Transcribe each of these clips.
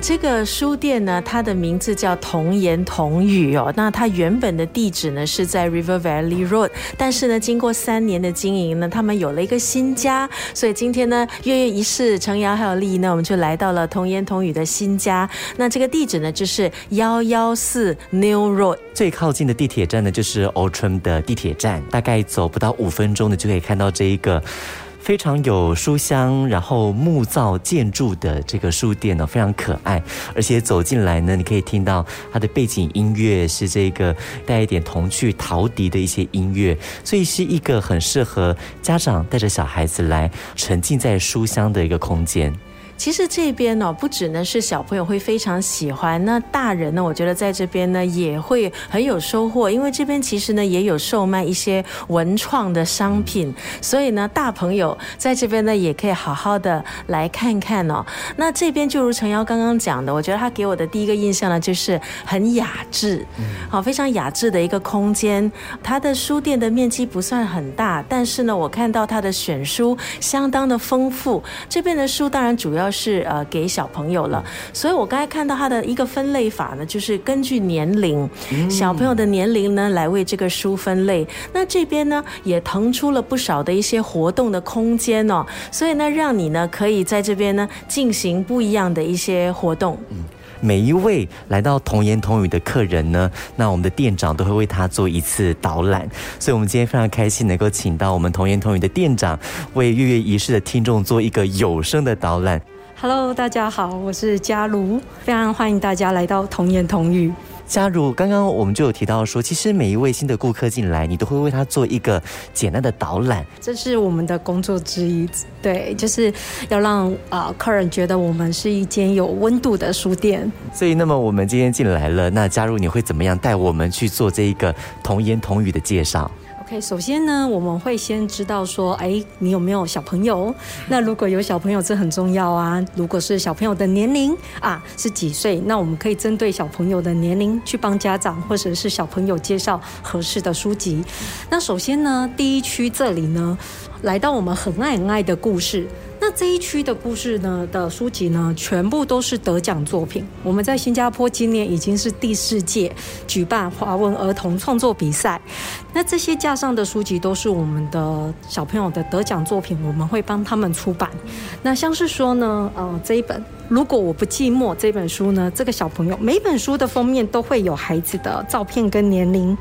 这个书店呢，它的名字叫童言童语哦。那它原本的地址呢是在 River Valley Road，但是呢，经过三年的经营呢，他们有了一个新家。所以今天呢，月月一世，程瑶还有丽呢，我们就来到了童言童语的新家。那这个地址呢，就是幺幺四 New Road，最靠近的地铁站呢，就是 Outram 的地铁站，大概走不到五分钟呢就可以看到这一个。非常有书香，然后木造建筑的这个书店呢，非常可爱，而且走进来呢，你可以听到它的背景音乐是这个带一点童趣陶笛的一些音乐，所以是一个很适合家长带着小孩子来沉浸在书香的一个空间。其实这边呢，不只呢是小朋友会非常喜欢，那大人呢，我觉得在这边呢也会很有收获，因为这边其实呢也有售卖一些文创的商品，所以呢大朋友在这边呢也可以好好的来看看哦。那这边就如陈瑶刚刚讲的，我觉得他给我的第一个印象呢就是很雅致，好非常雅致的一个空间。它的书店的面积不算很大，但是呢我看到它的选书相当的丰富。这边的书当然主要。是呃给小朋友了，所以我刚才看到它的一个分类法呢，就是根据年龄，小朋友的年龄呢来为这个书分类。那这边呢也腾出了不少的一些活动的空间哦，所以呢让你呢可以在这边呢进行不一样的一些活动。每一位来到童言童语的客人呢，那我们的店长都会为他做一次导览，所以我们今天非常开心能够请到我们童言童语的店长为月月仪式的听众做一个有声的导览。Hello，大家好，我是嘉如，非常欢迎大家来到童言童语。嘉如，刚刚我们就有提到说，其实每一位新的顾客进来，你都会为他做一个简单的导览，这是我们的工作之一。对，就是要让啊客人觉得我们是一间有温度的书店。所以，那么我们今天进来了，那嘉如你会怎么样带我们去做这一个童言童语的介绍？OK，首先呢，我们会先知道说，哎，你有没有小朋友？那如果有小朋友，这很重要啊。如果是小朋友的年龄啊是几岁，那我们可以针对小朋友的年龄去帮家长或者是小朋友介绍合适的书籍。那首先呢，第一区这里呢，来到我们很爱很爱的故事。这一区的故事呢的书籍呢，全部都是得奖作品。我们在新加坡今年已经是第四届举办华文儿童创作比赛。那这些架上的书籍都是我们的小朋友的得奖作品，我们会帮他们出版。那像是说呢，呃，这一本《如果我不寂寞》这本书呢，这个小朋友每本书的封面都会有孩子的照片跟年龄。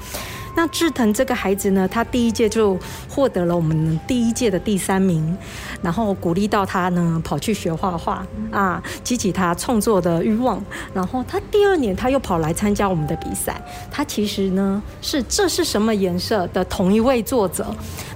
那志腾这个孩子呢，他第一届就获得了我们第一届的第三名，然后鼓励到他呢跑去学画画啊，激起他创作的欲望。然后他第二年他又跑来参加我们的比赛。他其实呢是这是什么颜色的同一位作者。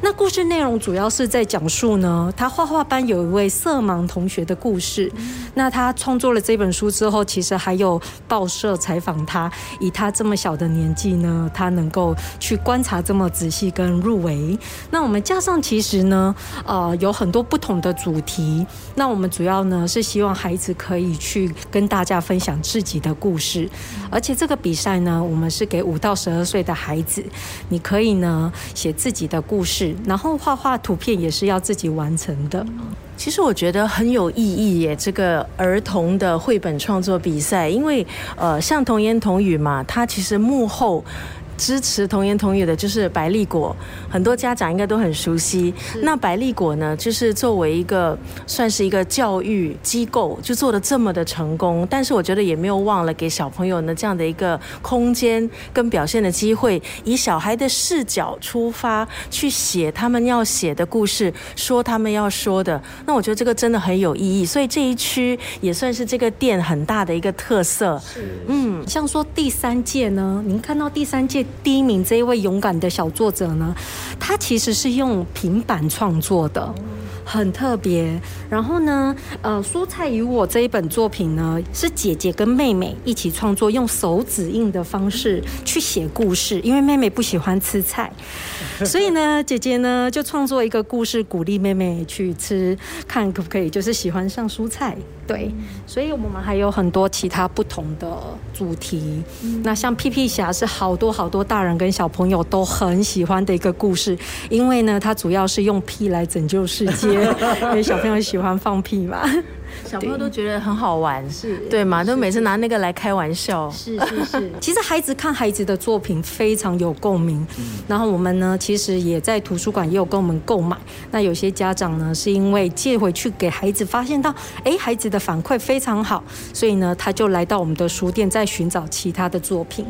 那故事内容主要是在讲述呢，他画画班有一位色盲同学的故事。那他创作了这本书之后，其实还有报社采访他，以他这么小的年纪呢，他能够。去观察这么仔细跟入围，那我们加上其实呢，呃，有很多不同的主题。那我们主要呢是希望孩子可以去跟大家分享自己的故事，而且这个比赛呢，我们是给五到十二岁的孩子，你可以呢写自己的故事，然后画画图片也是要自己完成的。其实我觉得很有意义耶，这个儿童的绘本创作比赛，因为呃，像童言童语嘛，它其实幕后。支持童言童语的就是百利果，很多家长应该都很熟悉。那百利果呢，就是作为一个算是一个教育机构，就做的这么的成功。但是我觉得也没有忘了给小朋友呢这样的一个空间跟表现的机会，以小孩的视角出发去写他们要写的故事，说他们要说的。那我觉得这个真的很有意义。所以这一区也算是这个店很大的一个特色。是，嗯，像说第三届呢，您看到第三届。第一名这一位勇敢的小作者呢，他其实是用平板创作的。很特别，然后呢，呃，蔬菜与我这一本作品呢，是姐姐跟妹妹一起创作，用手指印的方式去写故事。因为妹妹不喜欢吃菜，所以呢，姐姐呢就创作一个故事，鼓励妹妹去吃，看可不可以就是喜欢上蔬菜。对，所以我们还有很多其他不同的主题。那像屁屁侠是好多好多大人跟小朋友都很喜欢的一个故事，因为呢，它主要是用屁来拯救世界。因为小朋友喜欢放屁嘛。小朋友都觉得很好玩，是对吗？都每次拿那个来开玩笑。是是是，其实孩子看孩子的作品非常有共鸣，然后我们呢，其实也在图书馆也有跟我们购买。那有些家长呢，是因为借回去给孩子，发现到哎孩子的反馈非常好，所以呢，他就来到我们的书店，在寻找其他的作品。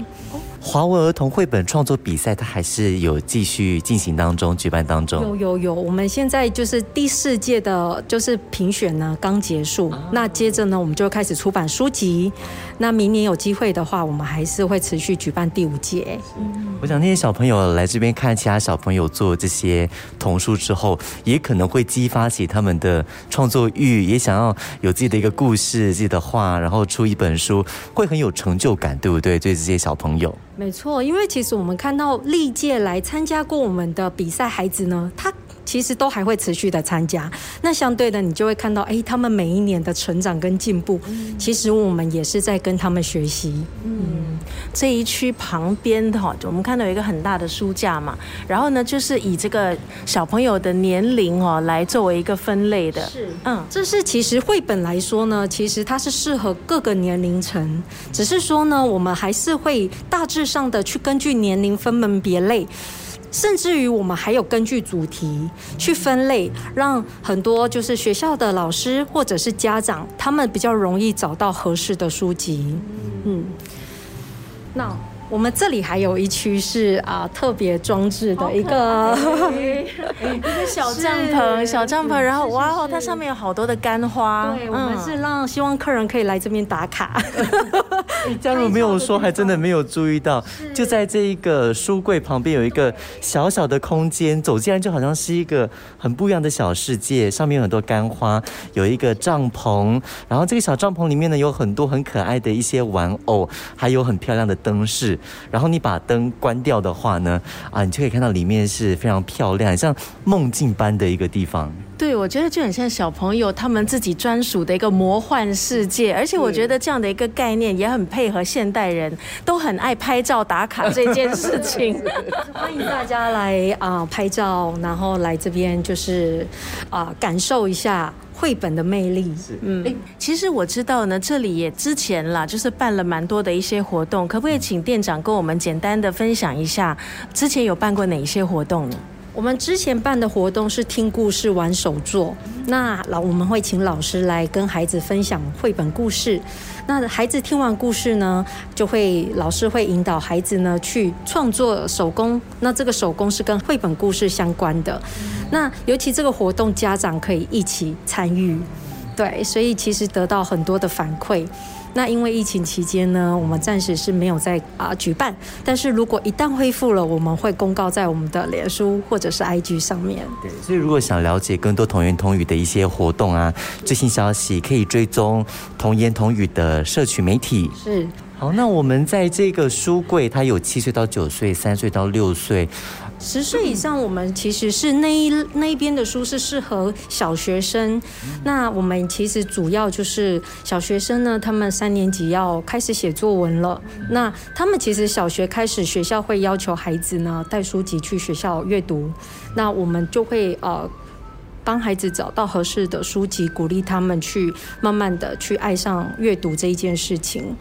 华文儿童绘本创作比赛，它还是有继续进行当中，举办当中。有有有，我们现在就是第四届的，就是评选呢刚结束。那接着呢，我们就开始出版书籍。那明年有机会的话，我们还是会持续举办第五届。我想那些小朋友来这边看其他小朋友做这些童书之后，也可能会激发起他们的创作欲，也想要有自己的一个故事、自己的画，然后出一本书，会很有成就感，对不对？对这些小朋友。没错，因为其实我们看到历届来参加过我们的比赛孩子呢，他其实都还会持续的参加。那相对的，你就会看到，哎，他们每一年的成长跟进步，其实我们也是在跟他们学习。嗯，这一区旁边的哈，我们看到有一个很大的书架嘛，然后呢，就是以这个小朋友的年龄哦来作为一个分类的。是，嗯，这是其实绘本来说呢，其实它是适合各个年龄层，只是说呢，我们还是会大致上的去根据年龄分门别类。甚至于我们还有根据主题去分类，让很多就是学校的老师或者是家长，他们比较容易找到合适的书籍。嗯，那。我们这里还有一区是啊特别装置的一个 一个小帐篷，小帐篷，然后哇哦，它上面有好多的干花。对，我们是让希望客人可以来这边打卡。假如没有说，还真的没有注意到，就在这一个书柜旁边有一个小小的空间，走进来就好像是一个很不一样的小世界。上面有很多干花，有一个帐篷，然后这个小帐篷里面呢有很多很可爱的一些玩偶，还有很漂亮的灯饰。然后你把灯关掉的话呢，啊，你就可以看到里面是非常漂亮，像梦境般的一个地方。对，我觉得就很像小朋友他们自己专属的一个魔幻世界，而且我觉得这样的一个概念也很配合现代人都很爱拍照打卡这件事情。欢迎大家来啊拍照，然后来这边就是啊感受一下。绘本的魅力是，嗯，其实我知道呢，这里也之前啦，就是办了蛮多的一些活动，可不可以请店长跟我们简单的分享一下，之前有办过哪一些活动呢？我们之前办的活动是听故事、玩手作。那老我们会请老师来跟孩子分享绘本故事。那孩子听完故事呢，就会老师会引导孩子呢去创作手工。那这个手工是跟绘本故事相关的。那尤其这个活动，家长可以一起参与。对，所以其实得到很多的反馈。那因为疫情期间呢，我们暂时是没有在啊举办。但是如果一旦恢复了，我们会公告在我们的脸书或者是 IG 上面。对，所以如果想了解更多童言童语的一些活动啊、最新消息，可以追踪童言童语的社群媒体。是。好，那我们在这个书柜，它有七岁到九岁，三岁到六岁。十岁以上，我们其实是那一那一边的书是适合小学生。那我们其实主要就是小学生呢，他们三年级要开始写作文了。那他们其实小学开始，学校会要求孩子呢带书籍去学校阅读。那我们就会呃帮孩子找到合适的书籍，鼓励他们去慢慢的去爱上阅读这一件事情。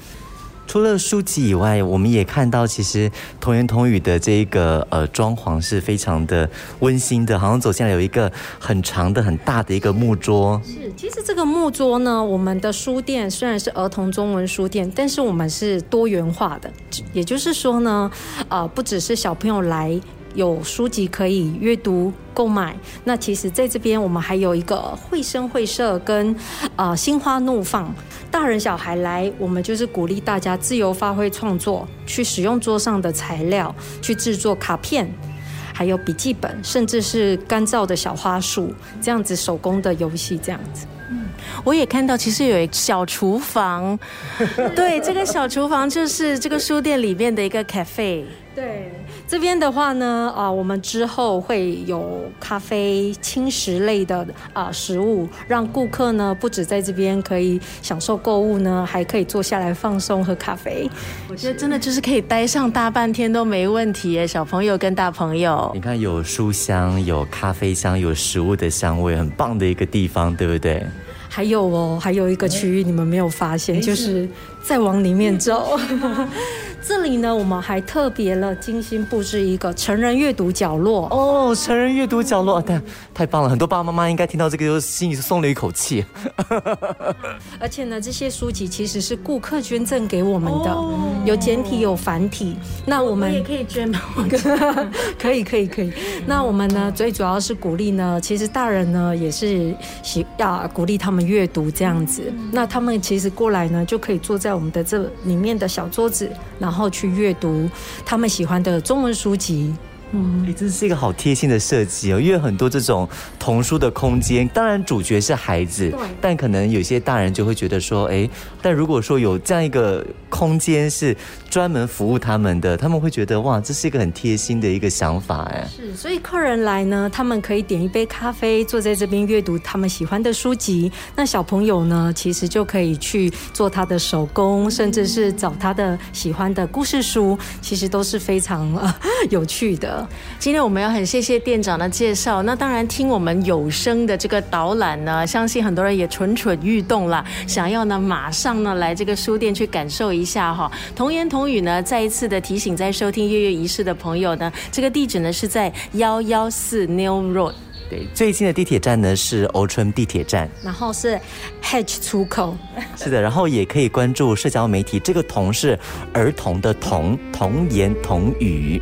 除了书籍以外，我们也看到，其实童言童语的这个呃装潢是非常的温馨的，好像走进来有一个很长的、很大的一个木桌。是，其实这个木桌呢，我们的书店虽然是儿童中文书店，但是我们是多元化的，也就是说呢，呃，不只是小朋友来。有书籍可以阅读购买。那其实在这边，我们还有一个绘声绘色跟啊心花怒放，大人小孩来，我们就是鼓励大家自由发挥创作，去使用桌上的材料去制作卡片，还有笔记本，甚至是干燥的小花束，这样子手工的游戏这样子。嗯，我也看到，其实有一个小厨房，对，这个小厨房就是这个书店里面的一个 cafe，对。这边的话呢，啊，我们之后会有咖啡、轻食类的啊食物，让顾客呢不止在这边可以享受购物呢，还可以坐下来放松喝咖啡。我觉得真的就是可以待上大半天都没问题耶，小朋友跟大朋友。你看，有书香，有咖啡香，有食物的香味，很棒的一个地方，对不对？还有哦，还有一个区域你们没有发现，就是再往里面走。这里呢，我们还特别了精心布置一个成人阅读角落哦，成人阅读角落，太太棒了！很多爸爸妈妈应该听到这个，就心里松了一口气。而且呢，这些书籍其实是顾客捐赠给我们的，有简体有繁体。那我们也可以捐吗？可以可以可以。那我们呢，最主要是鼓励呢，其实大人呢也是喜要鼓励他们阅读这样子。那他们其实过来呢，就可以坐在我们的这里面的小桌子，然然后去阅读他们喜欢的中文书籍。嗯，哎，这是一个好贴心的设计哦，因为很多这种童书的空间，当然主角是孩子，但可能有些大人就会觉得说，哎，但如果说有这样一个空间是专门服务他们的，他们会觉得哇，这是一个很贴心的一个想法哎。是，所以客人来呢，他们可以点一杯咖啡，坐在这边阅读他们喜欢的书籍。那小朋友呢，其实就可以去做他的手工，甚至是找他的喜欢的故事书，其实都是非常有趣的。今天我们要很谢谢店长的介绍。那当然，听我们有声的这个导览呢，相信很多人也蠢蠢欲动了，想要呢马上呢来这个书店去感受一下哈。童言童语呢，再一次的提醒在收听月月仪式的朋友呢，这个地址呢是在幺幺四 New Road。对，最近的地铁站呢是欧春地铁站，然后是 H 出口，是的，然后也可以关注社交媒体，这个童是儿童的童，童言童语。